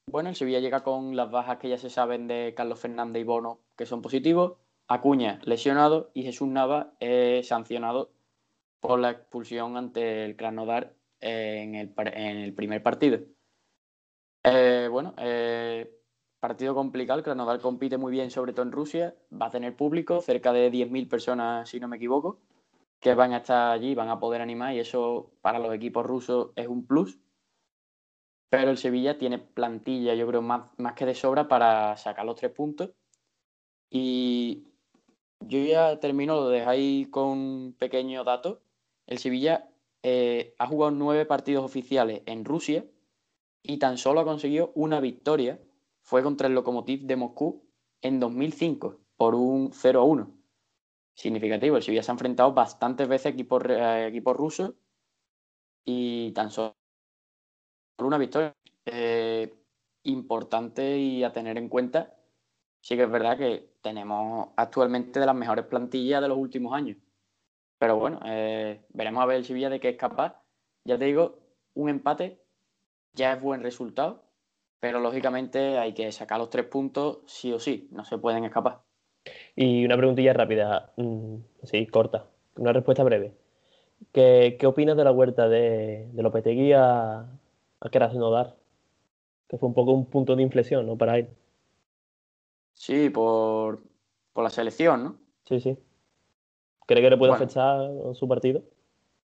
bueno, el Sevilla llega con las bajas que ya se saben de Carlos Fernández y Bono, que son positivos, Acuña lesionado y Jesús Nava sancionado por la expulsión ante el Krasnodar en el, en el primer partido. Eh, bueno, eh, partido complicado, el Krasnodar compite muy bien, sobre todo en Rusia, va a tener público, cerca de 10.000 personas si no me equivoco que van a estar allí, van a poder animar y eso para los equipos rusos es un plus. Pero el Sevilla tiene plantilla, yo creo, más, más que de sobra para sacar los tres puntos. Y yo ya termino, lo dejáis con un pequeño dato. El Sevilla eh, ha jugado nueve partidos oficiales en Rusia y tan solo ha conseguido una victoria. Fue contra el Lokomotiv de Moscú en 2005 por un 0 1 significativo. El Sevilla se ha enfrentado bastantes veces a equipos, equipos rusos y tan solo una victoria eh, importante y a tener en cuenta. Sí que es verdad que tenemos actualmente de las mejores plantillas de los últimos años. Pero bueno, eh, veremos a ver el Sevilla de qué es capaz. Ya te digo, un empate ya es buen resultado, pero lógicamente hay que sacar los tres puntos sí o sí, no se pueden escapar. Y una preguntilla rápida, mm, sí, corta, una respuesta breve. ¿Qué, qué opinas de la vuelta de, de Lopetegui a, a Krasnodar? Que fue un poco un punto de inflexión, ¿no? Para él. Sí, por, por la selección, ¿no? Sí, sí. ¿Cree que le puede afectar su partido?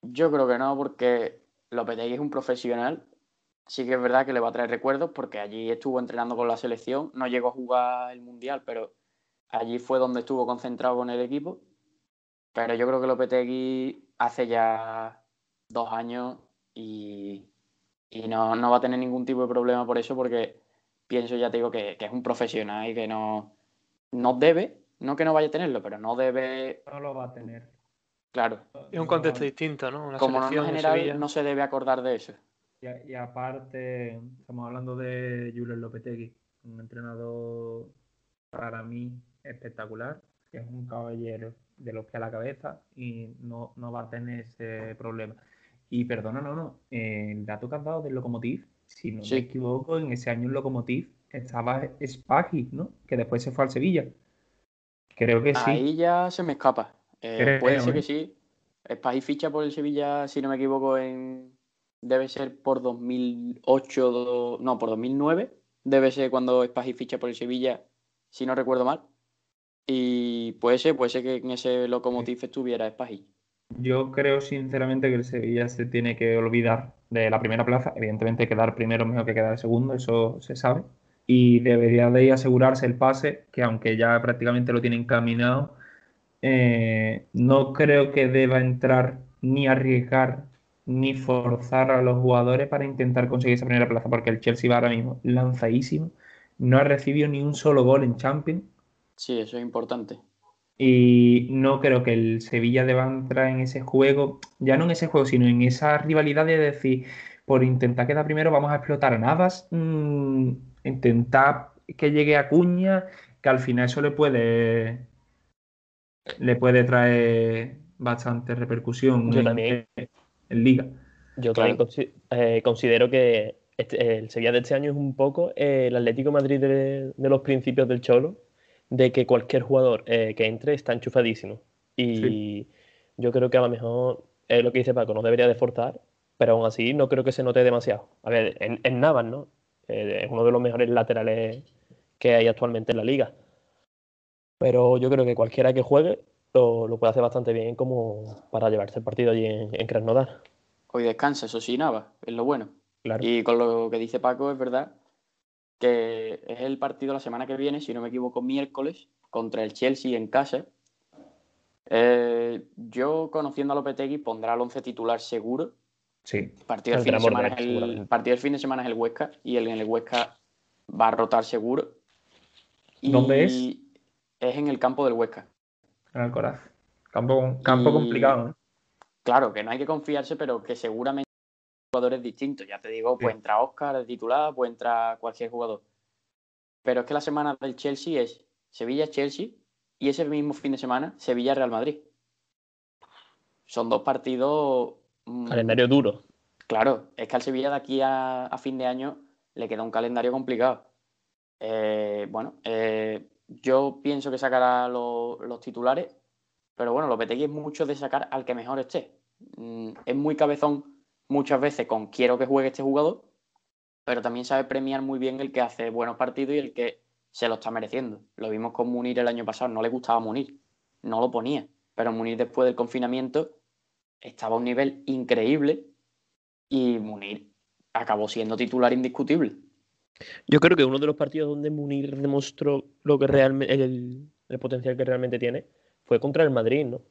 Yo creo que no, porque Lopetegui es un profesional. Sí que es verdad que le va a traer recuerdos porque allí estuvo entrenando con la selección. No llegó a jugar el Mundial, pero Allí fue donde estuvo concentrado con el equipo. Pero yo creo que Lopetegui hace ya dos años y, no, va a tener ningún tipo de problema por eso porque pienso, ya te digo, que, es un profesional y que no, no debe, no que no vaya a tenerlo, pero no debe... No lo va a tener. Claro. Es un contexto distinto, ¿no? Una Como norma general, no se debe acordar de eso. Y, a- y aparte, estamos hablando de Julen Lopetegui, un entrenador para mí espectacular, que es un caballero de los pies a la cabeza y no, no va a tener ese problema. Y perdona, no, no, eh, el dato que has dado del Lokomotiv, si no Sí. me equivoco, en ese año el Lokomotiv estaba Spaghi, ¿no? Que después se fue al Sevilla. Creo que sí. Ahí ya se me escapa. Eh, Creo, puede ser ¿eh? que sí. Spaghi ficha por el Sevilla, si no me equivoco, en debe ser por 2008, do- no, por 2009. Debe ser cuando Spaghi ficha por el Sevilla, si no recuerdo mal. Y puede ser, puede ser que en ese locomotiv estuviera Spaghi. Yo creo sinceramente que el Sevilla se tiene que olvidar de la primera plaza. Evidentemente quedar primero es mejor que quedar segundo, eso se sabe. Y debería de asegurarse el pase, que aunque ya prácticamente lo tiene encaminado, eh, no creo que deba entrar ni arriesgar ni forzar a los jugadores para intentar conseguir esa primera plaza, porque el Chelsea va ahora mismo lanzadísimo, no ha recibido ni un solo gol en Champions. Sí, eso es importante. Y no creo que el Sevilla deba entrar en ese juego, ya no en ese juego, sino en esa rivalidad de decir, por intentar quedar primero, vamos a explotar a Navas, mm, intentar que llegue a Cuña, que al final eso le puede, le puede traer bastante repercusión Yo en, también. en Liga. Yo Claro. también eh, considero que este- el Sevilla de este año es un poco eh, el Atlético Madrid de, de los principios del Cholo, de que cualquier jugador eh, que entre está enchufadísimo. Y Sí. yo creo que a lo mejor es lo que dice Paco, no debería de forzar, pero aún así no creo que se note demasiado. A ver, en, en Navas, ¿no? Eh, es uno de los mejores laterales que hay actualmente en la liga. Pero yo creo que cualquiera que juegue lo, lo puede hacer bastante bien como para llevarse el partido allí en, en Krasnodar. Hoy descansa, eso sí, nada, es lo bueno. Claro. Y con lo que dice Paco, es verdad que es el partido la semana que viene, si no me equivoco, miércoles, contra el Chelsea en casa. Eh, yo, conociendo a Lopetegui, pondrá el 11 titular seguro. Sí, El partido, del fin de semana es el, el partido del fin de semana es el Huesca y el, en el Huesca va a rotar seguro. Y ¿Dónde es? Es en el campo del Huesca. en Alcoraz. Campo, campo Y- complicado, ¿eh? Claro, que no hay que confiarse, pero que seguramente jugadores distintos. Ya te digo, pues Sí. entra Oscar de titular, pues entra cualquier jugador. Pero es que la semana del Chelsea es Sevilla-Chelsea y ese mismo fin de semana Sevilla-Real Madrid. Son dos partidos. mm, Calendario duro. Claro, es que al Sevilla de aquí a, a fin de año le queda un calendario complicado. Eh, bueno, eh, yo pienso que sacará lo- los titulares, pero bueno, Lopetegui es mucho de sacar al que mejor esté. Mm, es muy cabezón muchas veces con quiero que juegue este jugador, pero también sabe premiar muy bien el que hace buenos partidos y el que se lo está mereciendo. Lo vimos con Munir el año pasado, no le gustaba Munir, no lo ponía, pero Munir después del confinamiento estaba a un nivel increíble y Munir acabó siendo titular indiscutible. Yo creo que uno de los partidos donde Munir demostró lo que realmente el, el potencial que realmente tiene fue contra el Madrid, ¿no?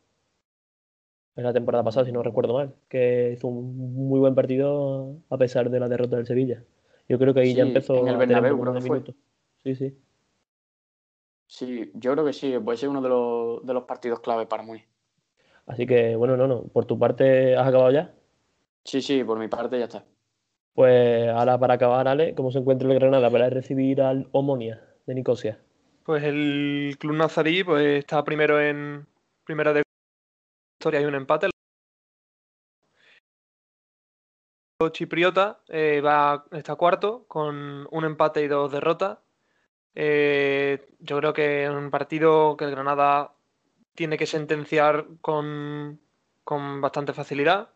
En la temporada pasada, si no recuerdo mal, que hizo un muy buen partido a pesar de la derrota del Sevilla. Yo creo que ahí ya Sí, empezó en el a tener un Bernabéu creo que fue. Sí, sí. Sí, yo creo que sí, puede ser uno de los, de los partidos clave para Munir. Así que, bueno, no, no. Por tu parte, ¿has acabado ya? Sí, sí, por mi parte ya está. Pues ahora para acabar, Ale, ¿cómo se encuentra el Granada para recibir al Omonia de Nicosia? Pues el Club Nazarí pues, está primero en primera de historia y un empate. Chipriota eh, va, está cuarto con un empate y dos derrotas. Eh, yo creo que es un partido que el Granada tiene que sentenciar con, con bastante facilidad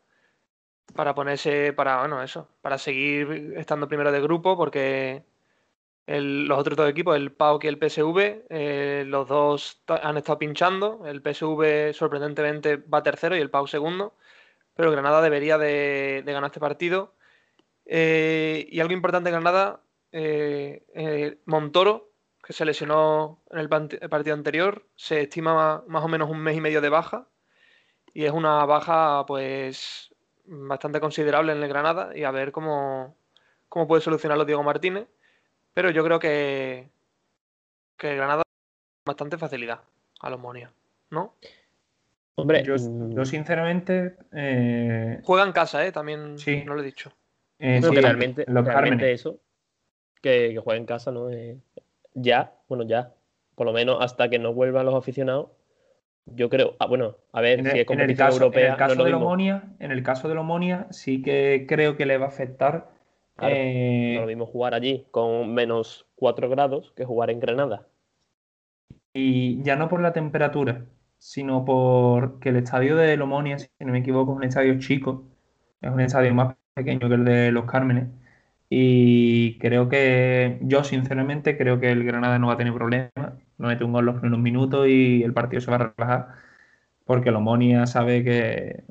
para ponerse, para, bueno, eso, para seguir estando primero de grupo, porque los otros dos equipos, el PAOK y el PSV, eh, los dos han estado pinchando. El PSV sorprendentemente va tercero y el PAOK segundo. Pero Granada debería de, ganar este partido. Eh, y algo importante Granada, eh, Montoro, que se lesionó en el, partido anterior, se estima ma- más o menos un mes y medio de baja. Y es una baja, pues, bastante considerable en el Granada. Y a ver cómo, cómo puede solucionarlo Diego Martínez. Pero yo creo que, que Granada con bastante facilidad a los Monia, ¿no? Hombre, Yo, mm, yo sinceramente. eh, Juega en casa, ¿eh? También Sí. no lo he dicho. eh, sí, que realmente, los realmente Cármenes. eso, que, que juegue en casa, ¿no? Eh, ya, bueno, ya, por lo menos hasta que no vuelvan los aficionados, yo creo, ah, bueno, a ver, En si el, es en el competición caso, en europea, el no caso lo de mismo. Omonia, en el caso de Omonia, sí que creo que le va a afectar. Claro, eh, No lo mismo jugar allí con menos 4 grados que jugar en Granada. Y ya no por la temperatura, sino porque el estadio de Lomonia, si no me equivoco, es un estadio chico, es un estadio más pequeño que el de Los Cármenes. Y creo que, yo sinceramente, creo que el Granada no va a tener problemas. No mete un gol los primeros minutos y el partido se va a relajar, porque Lomonia sabe que,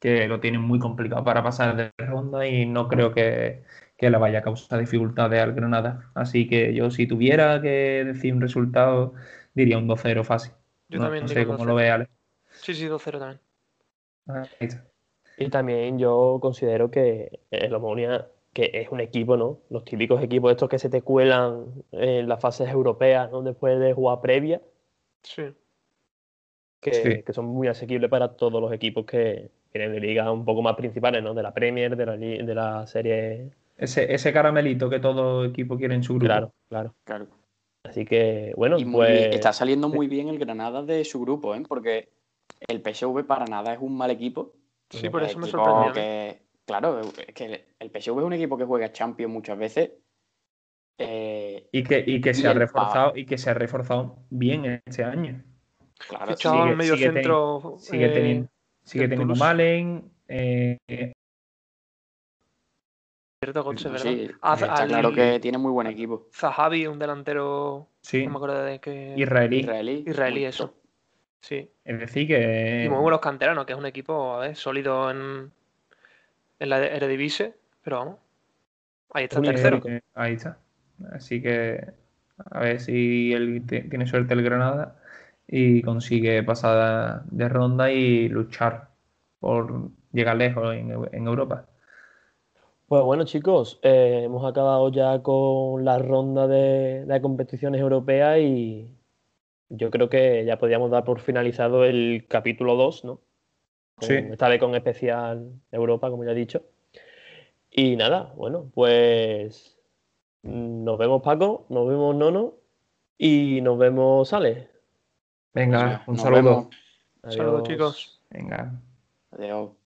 que lo tiene muy complicado para pasar de ronda y no creo que, que le vaya a causar dificultades al Granada. Así que yo, si tuviera que decir un resultado, diría un 2-0 fácil. Yo no, también no sé cómo 2-0. lo ve Ale. Sí, sí, 2-0 también. Ahí está. Y también yo considero que el Omonia, que es un equipo, ¿no? Los típicos equipos estos que se te cuelan en las fases europeas, ¿no? Después de jugar previa, Sí. Que, Sí. que son muy asequibles para todos los equipos que vienen de ligas un poco más principales, ¿no? De la Premier, de la, de la serie. Ese, ese caramelito que todo equipo quiere en su grupo. Claro, claro. Claro. Así que, bueno, Y pues. bien- está saliendo muy bien el Granada de su grupo, ¿eh? Porque el PSV para nada es un mal equipo. Sí, por Es eso me sorprendió. ¿eh? que- claro, es que el PSV es un equipo que juega Champions muchas veces. Eh, Y que, y que Y se ha reforzado y que se ha reforzado bien este año. Claro, Fichado sigue- al medio sigue centro. Sigue eh, teniendo, sigue teniendo. Malen. eh, Cierto, Gotze, ¿verdad? sí, Ah, está al- claro que tiene muy buen equipo. Zahavi, un delantero. sí, No me acuerdo de qué. israelí. Israelí. Israelí, muy eso. top. Sí. Es decir, que. Y muy buenos canteranos, que es un equipo a ver, sólido en, en la Eredivisie. Pero vamos. Ahí está Un tercero. Eh, Ahí está. Así que a ver si él tiene suerte el Granada y consigue pasar de ronda y luchar por llegar lejos en, en Europa. Pues bueno, chicos, eh, hemos acabado ya con la ronda de, de competiciones europeas y yo creo que ya podríamos dar por finalizado el capítulo 2, ¿no? Con- Sí. Esta vez con especial Europa, como ya he dicho. Y nada, bueno, pues mm, nos vemos Paco, nos vemos Nono y nos vemos Ale. Venga, un nos saludo. vemos. Saludos, Adiós. chicos. Venga. Adiós.